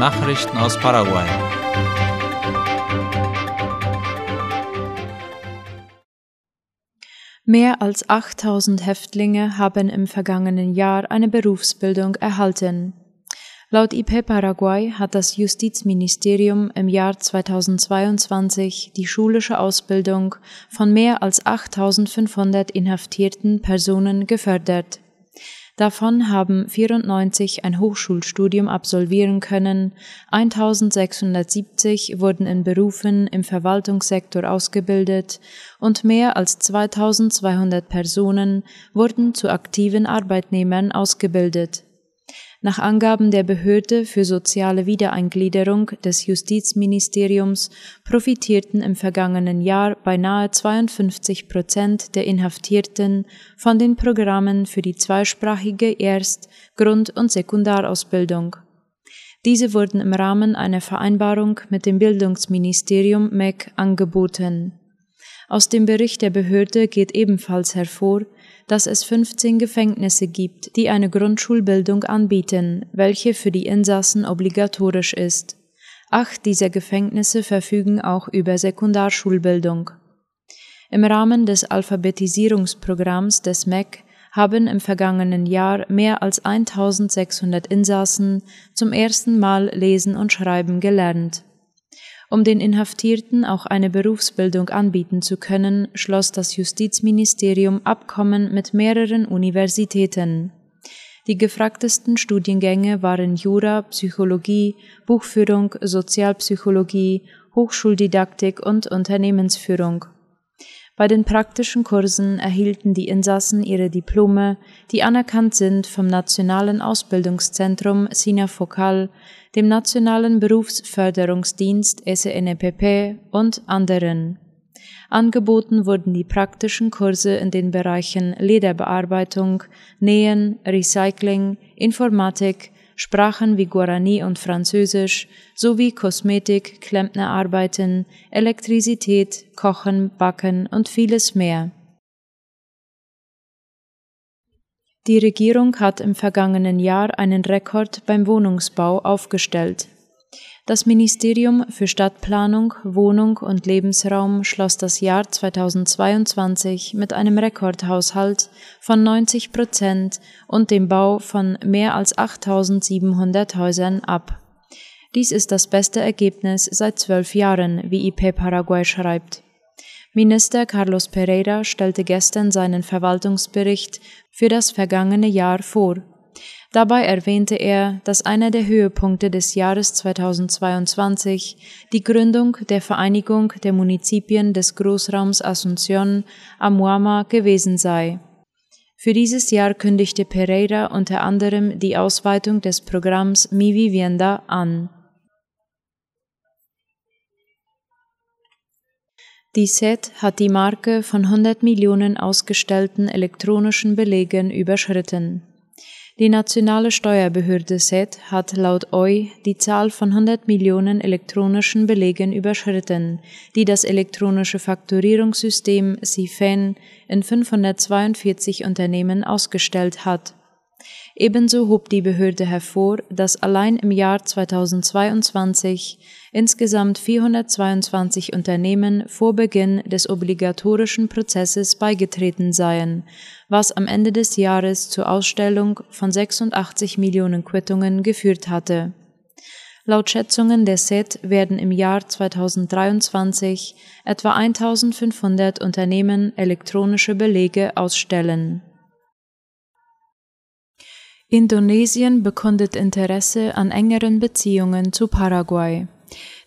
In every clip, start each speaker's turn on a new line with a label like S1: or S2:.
S1: Nachrichten aus Paraguay.
S2: Mehr als 8000 Häftlinge haben im vergangenen Jahr eine Berufsbildung erhalten. Laut IP Paraguay hat das Justizministerium im Jahr 2022 die schulische Ausbildung von mehr als 8500 inhaftierten Personen gefördert. Davon haben 94 ein Hochschulstudium absolvieren können, 1670 wurden in Berufen im Verwaltungssektor ausgebildet und mehr als 2200 Personen wurden zu aktiven Arbeitnehmern ausgebildet. Nach Angaben der Behörde für soziale Wiedereingliederung des Justizministeriums profitierten im vergangenen Jahr beinahe 52 Prozent der Inhaftierten von den Programmen für die zweisprachige Erst-, Grund- und Sekundarausbildung. Diese wurden im Rahmen einer Vereinbarung mit dem Bildungsministerium MEC angeboten. Aus dem Bericht der Behörde geht ebenfalls hervor, dass es 15 Gefängnisse gibt, die eine Grundschulbildung anbieten, welche für die Insassen obligatorisch ist. Acht dieser Gefängnisse verfügen auch über Sekundarschulbildung. Im Rahmen des Alphabetisierungsprogramms des MEC haben im vergangenen Jahr mehr als 1600 Insassen zum ersten Mal lesen und schreiben gelernt. Um den Inhaftierten auch eine Berufsbildung anbieten zu können, schloss das Justizministerium Abkommen mit mehreren Universitäten. Die gefragtesten Studiengänge waren Jura, Psychologie, Buchführung, Sozialpsychologie, Hochschuldidaktik und Unternehmensführung. Bei den praktischen Kursen erhielten die Insassen ihre Diplome, die anerkannt sind vom Nationalen Ausbildungszentrum Sina Focal, dem Nationalen Berufsförderungsdienst SNPP und anderen. Angeboten wurden die praktischen Kurse in den Bereichen Lederbearbeitung, Nähen, Recycling, Informatik, Sprachen wie Guarani und Französisch sowie Kosmetik, Klempnerarbeiten, Elektrizität, Kochen, Backen und vieles mehr. Die Regierung hat im vergangenen Jahr einen Rekord beim Wohnungsbau aufgestellt. Das Ministerium für Stadtplanung, Wohnung und Lebensraum schloss das Jahr 2022 mit einem Rekordhaushalt von 90 Prozent und dem Bau von mehr als 8700 Häusern ab. Dies ist das beste Ergebnis seit zwölf Jahren, wie IP Paraguay schreibt. Minister Carlos Pereira stellte gestern seinen Verwaltungsbericht für das vergangene Jahr vor. Dabei erwähnte er, dass einer der Höhepunkte des Jahres 2022 die Gründung der Vereinigung der Munizipien des Großraums Asunción Amuama gewesen sei. Für dieses Jahr kündigte Pereira unter anderem die Ausweitung des Programms Mi Vivienda an. Die SET hat die Marke von 100 Millionen ausgestellten elektronischen Belegen überschritten. Die nationale Steuerbehörde SET hat laut OI die Zahl von 100 Millionen elektronischen Belegen überschritten, die das elektronische Fakturierungssystem CIFEN in 542 Unternehmen ausgestellt hat. Ebenso hob die Behörde hervor, dass allein im Jahr 2022 insgesamt 422 Unternehmen vor Beginn des obligatorischen Prozesses beigetreten seien, was am Ende des Jahres zur Ausstellung von 86 Millionen Quittungen geführt hatte. Laut Schätzungen der SET werden im Jahr 2023 etwa 1500 Unternehmen elektronische Belege ausstellen. Indonesien bekundet Interesse an engeren Beziehungen zu Paraguay.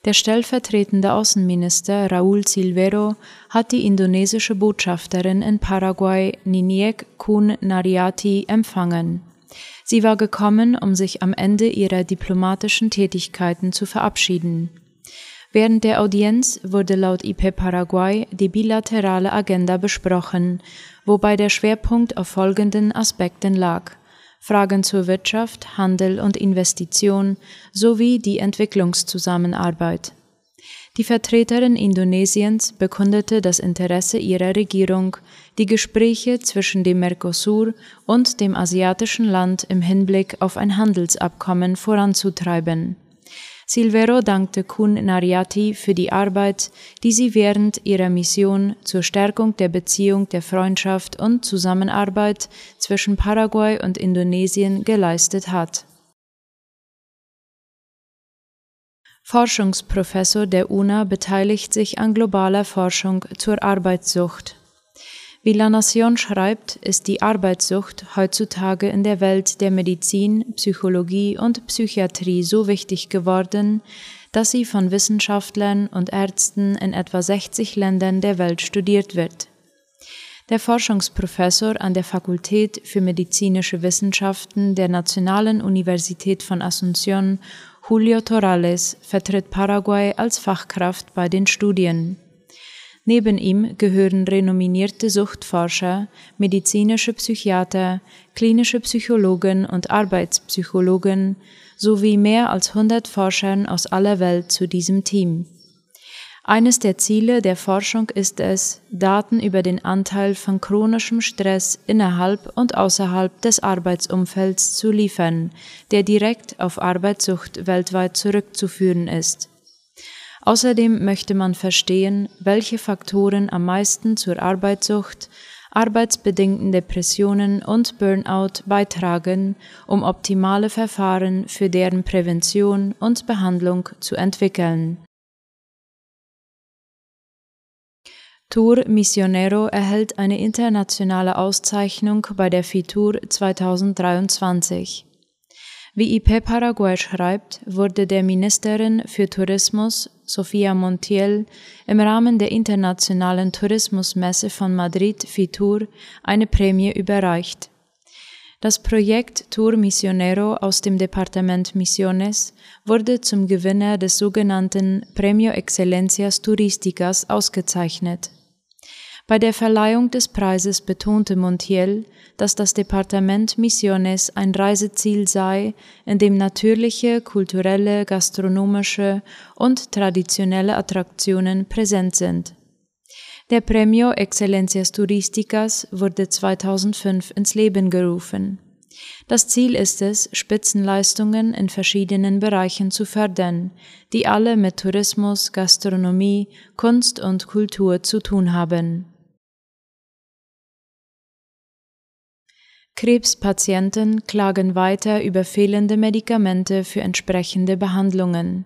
S2: Der stellvertretende Außenminister Raúl Silvero hat die indonesische Botschafterin in Paraguay Niniek Kun Nariati empfangen. Sie war gekommen, um sich am Ende ihrer diplomatischen Tätigkeiten zu verabschieden. Während der Audienz wurde laut IP Paraguay die bilaterale Agenda besprochen, wobei der Schwerpunkt auf folgenden Aspekten lag – Fragen zur Wirtschaft, Handel und Investition sowie die Entwicklungszusammenarbeit. Die Vertreterin Indonesiens bekundete das Interesse ihrer Regierung, die Gespräche zwischen dem Mercosur und dem asiatischen Land im Hinblick auf ein Handelsabkommen voranzutreiben. Silvero dankte Kun Nariati für die Arbeit, die sie während ihrer Mission zur Stärkung der Beziehung der Freundschaft und Zusammenarbeit zwischen Paraguay und Indonesien geleistet hat. Forschungsprofessor der UNA beteiligt sich an globaler Forschung zur Arbeitssucht. Wie La Nation schreibt, ist die Arbeitssucht heutzutage in der Welt der Medizin, Psychologie und Psychiatrie so wichtig geworden, dass sie von Wissenschaftlern und Ärzten in etwa 60 Ländern der Welt studiert wird. Der Forschungsprofessor an der Fakultät für medizinische Wissenschaften der Nationalen Universität von Asunción, Julio Torales, vertritt Paraguay als Fachkraft bei den Studien. Neben ihm gehören renominierte Suchtforscher, medizinische Psychiater, klinische Psychologen und Arbeitspsychologen sowie mehr als 100 Forschern aus aller Welt zu diesem Team. Eines der Ziele der Forschung ist es, Daten über den Anteil von chronischem Stress innerhalb und außerhalb des Arbeitsumfelds zu liefern, der direkt auf Arbeitssucht weltweit zurückzuführen ist. Außerdem möchte man verstehen, welche Faktoren am meisten zur Arbeitssucht, arbeitsbedingten Depressionen und Burnout beitragen, um optimale Verfahren für deren Prävention und Behandlung zu entwickeln. Tour Missionero erhält eine internationale Auszeichnung bei der FITUR 2023. Wie IP Paraguay schreibt, wurde der Ministerin für Tourismus, Sofia Montiel, im Rahmen der Internationalen Tourismusmesse von Madrid FITUR eine Prämie überreicht. Das Projekt Tour Misionero aus dem Departement Misiones wurde zum Gewinner des sogenannten Premio Excelencias Turísticas ausgezeichnet. Bei der Verleihung des Preises betonte Montiel, dass das Departement Misiones ein Reiseziel sei, in dem natürliche, kulturelle, gastronomische und traditionelle Attraktionen präsent sind. Der Premio Excelencias Turísticas wurde 2005 ins Leben gerufen. Das Ziel ist es, Spitzenleistungen in verschiedenen Bereichen zu fördern, die alle mit Tourismus, Gastronomie, Kunst und Kultur zu tun haben. Krebspatienten klagen weiter über fehlende Medikamente für entsprechende Behandlungen.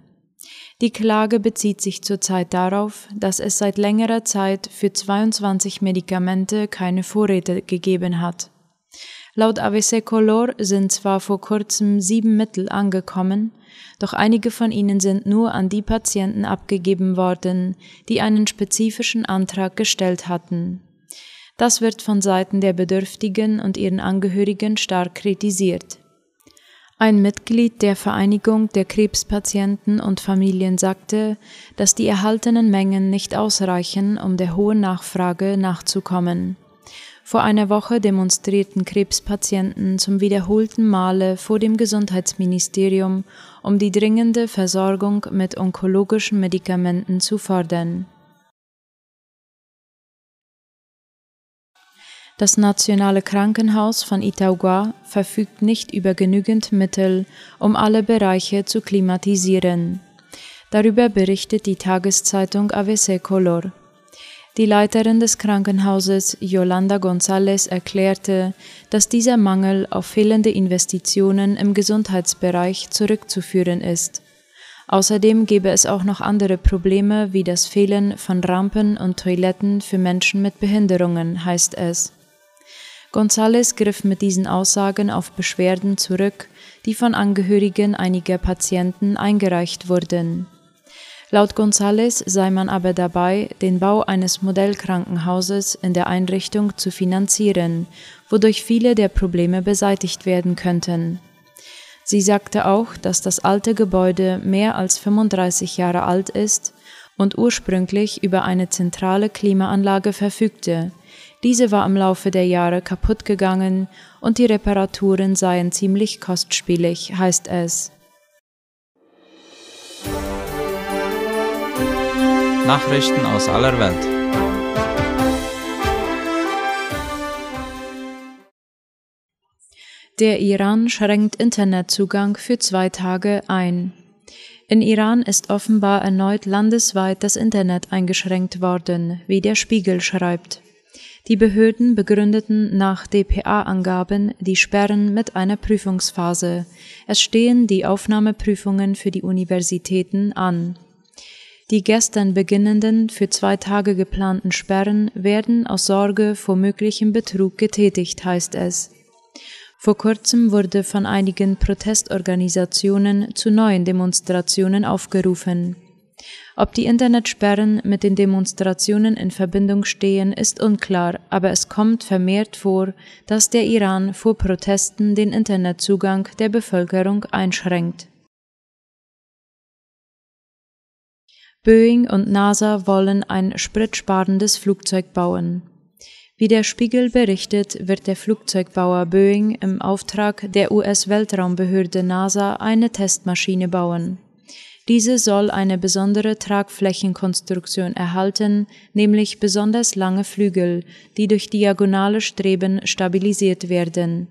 S2: Die Klage bezieht sich zurzeit darauf, dass es seit längerer Zeit für 22 Medikamente keine Vorräte gegeben hat. Laut AVC Color sind zwar vor kurzem sieben Mittel angekommen, doch einige von ihnen sind nur an die Patienten abgegeben worden, die einen spezifischen Antrag gestellt hatten. Das wird von Seiten der Bedürftigen und ihren Angehörigen stark kritisiert. Ein Mitglied der Vereinigung der Krebspatienten und Familien sagte, dass die erhaltenen Mengen nicht ausreichen, um der hohen Nachfrage nachzukommen. Vor einer Woche demonstrierten Krebspatienten zum wiederholten Male vor dem Gesundheitsministerium, um die dringende Versorgung mit onkologischen Medikamenten zu fordern. Das Nationale Krankenhaus von Itaugua verfügt nicht über genügend Mittel, um alle Bereiche zu klimatisieren. Darüber berichtet die Tageszeitung AVC Color. Die Leiterin des Krankenhauses Yolanda González erklärte, dass dieser Mangel auf fehlende Investitionen im Gesundheitsbereich zurückzuführen ist. Außerdem gäbe es auch noch andere Probleme wie das Fehlen von Rampen und Toiletten für Menschen mit Behinderungen, heißt es. González griff mit diesen Aussagen auf Beschwerden zurück, die von Angehörigen einiger Patienten eingereicht wurden. Laut González sei man aber dabei, den Bau eines Modellkrankenhauses in der Einrichtung zu finanzieren, wodurch viele der Probleme beseitigt werden könnten. Sie sagte auch, dass das alte Gebäude mehr als 35 Jahre alt ist und ursprünglich über eine zentrale Klimaanlage verfügte, diese war im Laufe der Jahre kaputt gegangen und die Reparaturen seien ziemlich kostspielig, heißt es.
S1: Nachrichten aus aller Welt.
S2: Der Iran schränkt Internetzugang für zwei Tage ein. In Iran ist offenbar erneut landesweit das Internet eingeschränkt worden, wie der Spiegel schreibt. Die Behörden begründeten nach dpa-Angaben die Sperren mit einer Prüfungsphase. Es stehen die Aufnahmeprüfungen für die Universitäten an. Die gestern beginnenden, für zwei Tage geplanten Sperren werden aus Sorge vor möglichem Betrug getätigt, heißt es. Vor kurzem wurde von einigen Protestorganisationen zu neuen Demonstrationen aufgerufen. Ob die Internetsperren mit den Demonstrationen in Verbindung stehen, ist unklar, aber es kommt vermehrt vor, dass der Iran vor Protesten den Internetzugang der Bevölkerung einschränkt. Boeing und NASA wollen ein spritsparendes Flugzeug bauen. Wie der Spiegel berichtet, wird der Flugzeugbauer Boeing im Auftrag der US-Weltraumbehörde NASA eine Testmaschine bauen. Diese soll eine besondere Tragflächenkonstruktion erhalten, nämlich besonders lange Flügel, die durch diagonale Streben stabilisiert werden.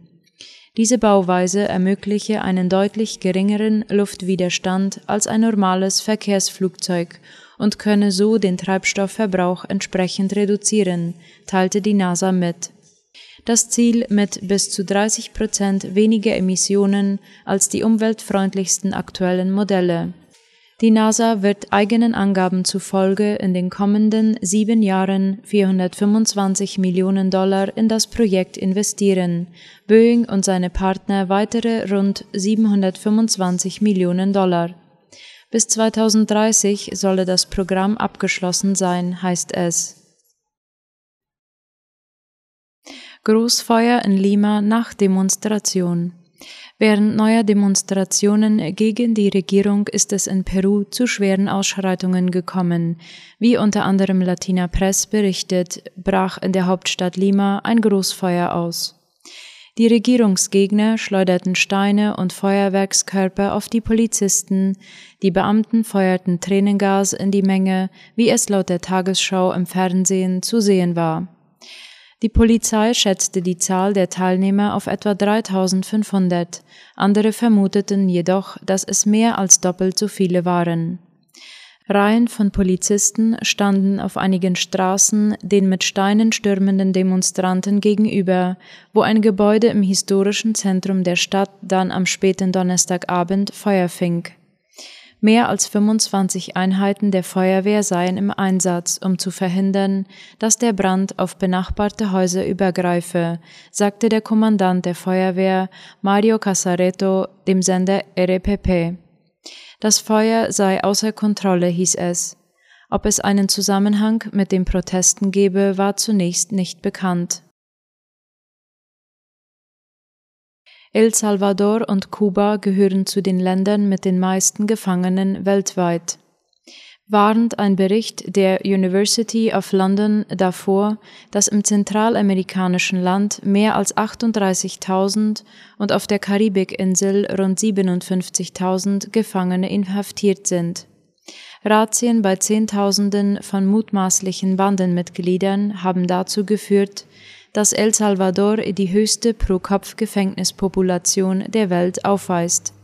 S2: Diese Bauweise ermögliche einen deutlich geringeren Luftwiderstand als ein normales Verkehrsflugzeug und könne so den Treibstoffverbrauch entsprechend reduzieren, teilte die NASA mit. Das Ziel mit bis zu 30 Prozent weniger Emissionen als die umweltfreundlichsten aktuellen Modelle. Die NASA wird eigenen Angaben zufolge in den kommenden sieben Jahren 425 Millionen Dollar in das Projekt investieren, Boeing und seine Partner weitere rund 725 Millionen Dollar. Bis 2030 solle das Programm abgeschlossen sein, heißt es. Großfeuer in Lima nach Demonstration. Während neuer Demonstrationen gegen die Regierung ist es in Peru zu schweren Ausschreitungen gekommen. Wie unter anderem Latina Press berichtet, brach in der Hauptstadt Lima ein Großfeuer aus. Die Regierungsgegner schleuderten Steine und Feuerwerkskörper auf die Polizisten, die Beamten feuerten Tränengas in die Menge, wie es laut der Tagesschau im Fernsehen zu sehen war. Die Polizei schätzte die Zahl der Teilnehmer auf etwa 3500, andere vermuteten jedoch, dass es mehr als doppelt so viele waren. Reihen von Polizisten standen auf einigen Straßen den mit Steinen stürmenden Demonstranten gegenüber, wo ein Gebäude im historischen Zentrum der Stadt dann am späten Donnerstagabend Feuer fing. Mehr als 25 Einheiten der Feuerwehr seien im Einsatz, um zu verhindern, dass der Brand auf benachbarte Häuser übergreife, sagte der Kommandant der Feuerwehr Mario Casareto dem Sender RPP. Das Feuer sei außer Kontrolle, hieß es. Ob es einen Zusammenhang mit den Protesten gebe, war zunächst nicht bekannt. El Salvador und Kuba gehören zu den Ländern mit den meisten Gefangenen weltweit. Warnt ein Bericht der University of London davor, dass im zentralamerikanischen Land mehr als 38.000 und auf der Karibikinsel rund 57.000 Gefangene inhaftiert sind. Razzien bei Zehntausenden von mutmaßlichen Bandenmitgliedern haben dazu geführt, dass El Salvador die höchste Pro-Kopf-Gefängnispopulation der Welt aufweist.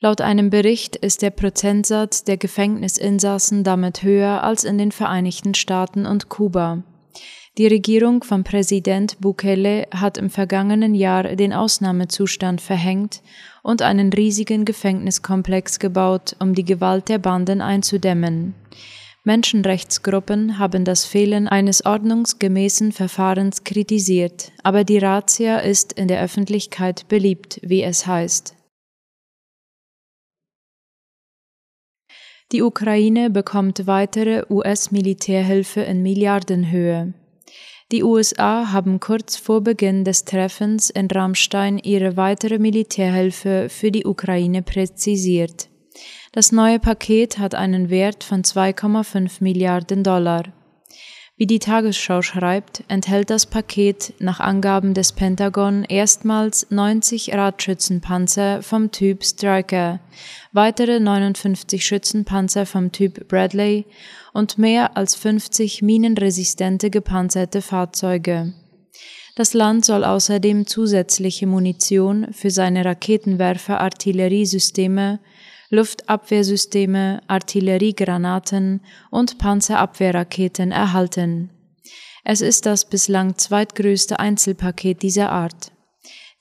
S2: Laut einem Bericht ist der Prozentsatz der Gefängnisinsassen damit höher als in den Vereinigten Staaten und Kuba. Die Regierung von Präsident Bukele hat im vergangenen Jahr den Ausnahmezustand verhängt und einen riesigen Gefängniskomplex gebaut, um die Gewalt der Banden einzudämmen. Menschenrechtsgruppen haben das Fehlen eines ordnungsgemäßen Verfahrens kritisiert, aber die Razzia ist in der Öffentlichkeit beliebt, wie es heißt. Die Ukraine bekommt weitere US-Militärhilfe in Milliardenhöhe. Die USA haben kurz vor Beginn des Treffens in Rammstein ihre weitere Militärhilfe für die Ukraine präzisiert. Das neue Paket hat einen Wert von 2,5 Milliarden Dollar. Wie die Tagesschau schreibt, enthält das Paket nach Angaben des Pentagon erstmals 90 Radschützenpanzer vom Typ Striker, weitere 59 Schützenpanzer vom Typ Bradley und mehr als 50 minenresistente gepanzerte Fahrzeuge. Das Land soll außerdem zusätzliche Munition für seine Raketenwerfer-Artilleriesysteme Luftabwehrsysteme, Artilleriegranaten und Panzerabwehrraketen erhalten. Es ist das bislang zweitgrößte Einzelpaket dieser Art.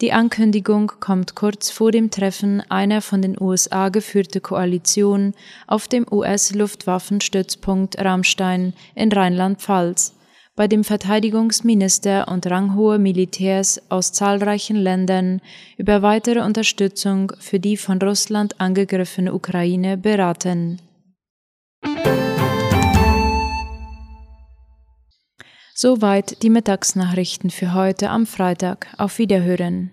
S2: Die Ankündigung kommt kurz vor dem Treffen einer von den USA geführte Koalition auf dem US-Luftwaffenstützpunkt Ramstein in Rheinland-Pfalz, bei dem Verteidigungsminister und ranghohe Militärs aus zahlreichen Ländern über weitere Unterstützung für die von Russland angegriffene Ukraine beraten. Soweit die Mittagsnachrichten für heute am Freitag. Auf Wiederhören.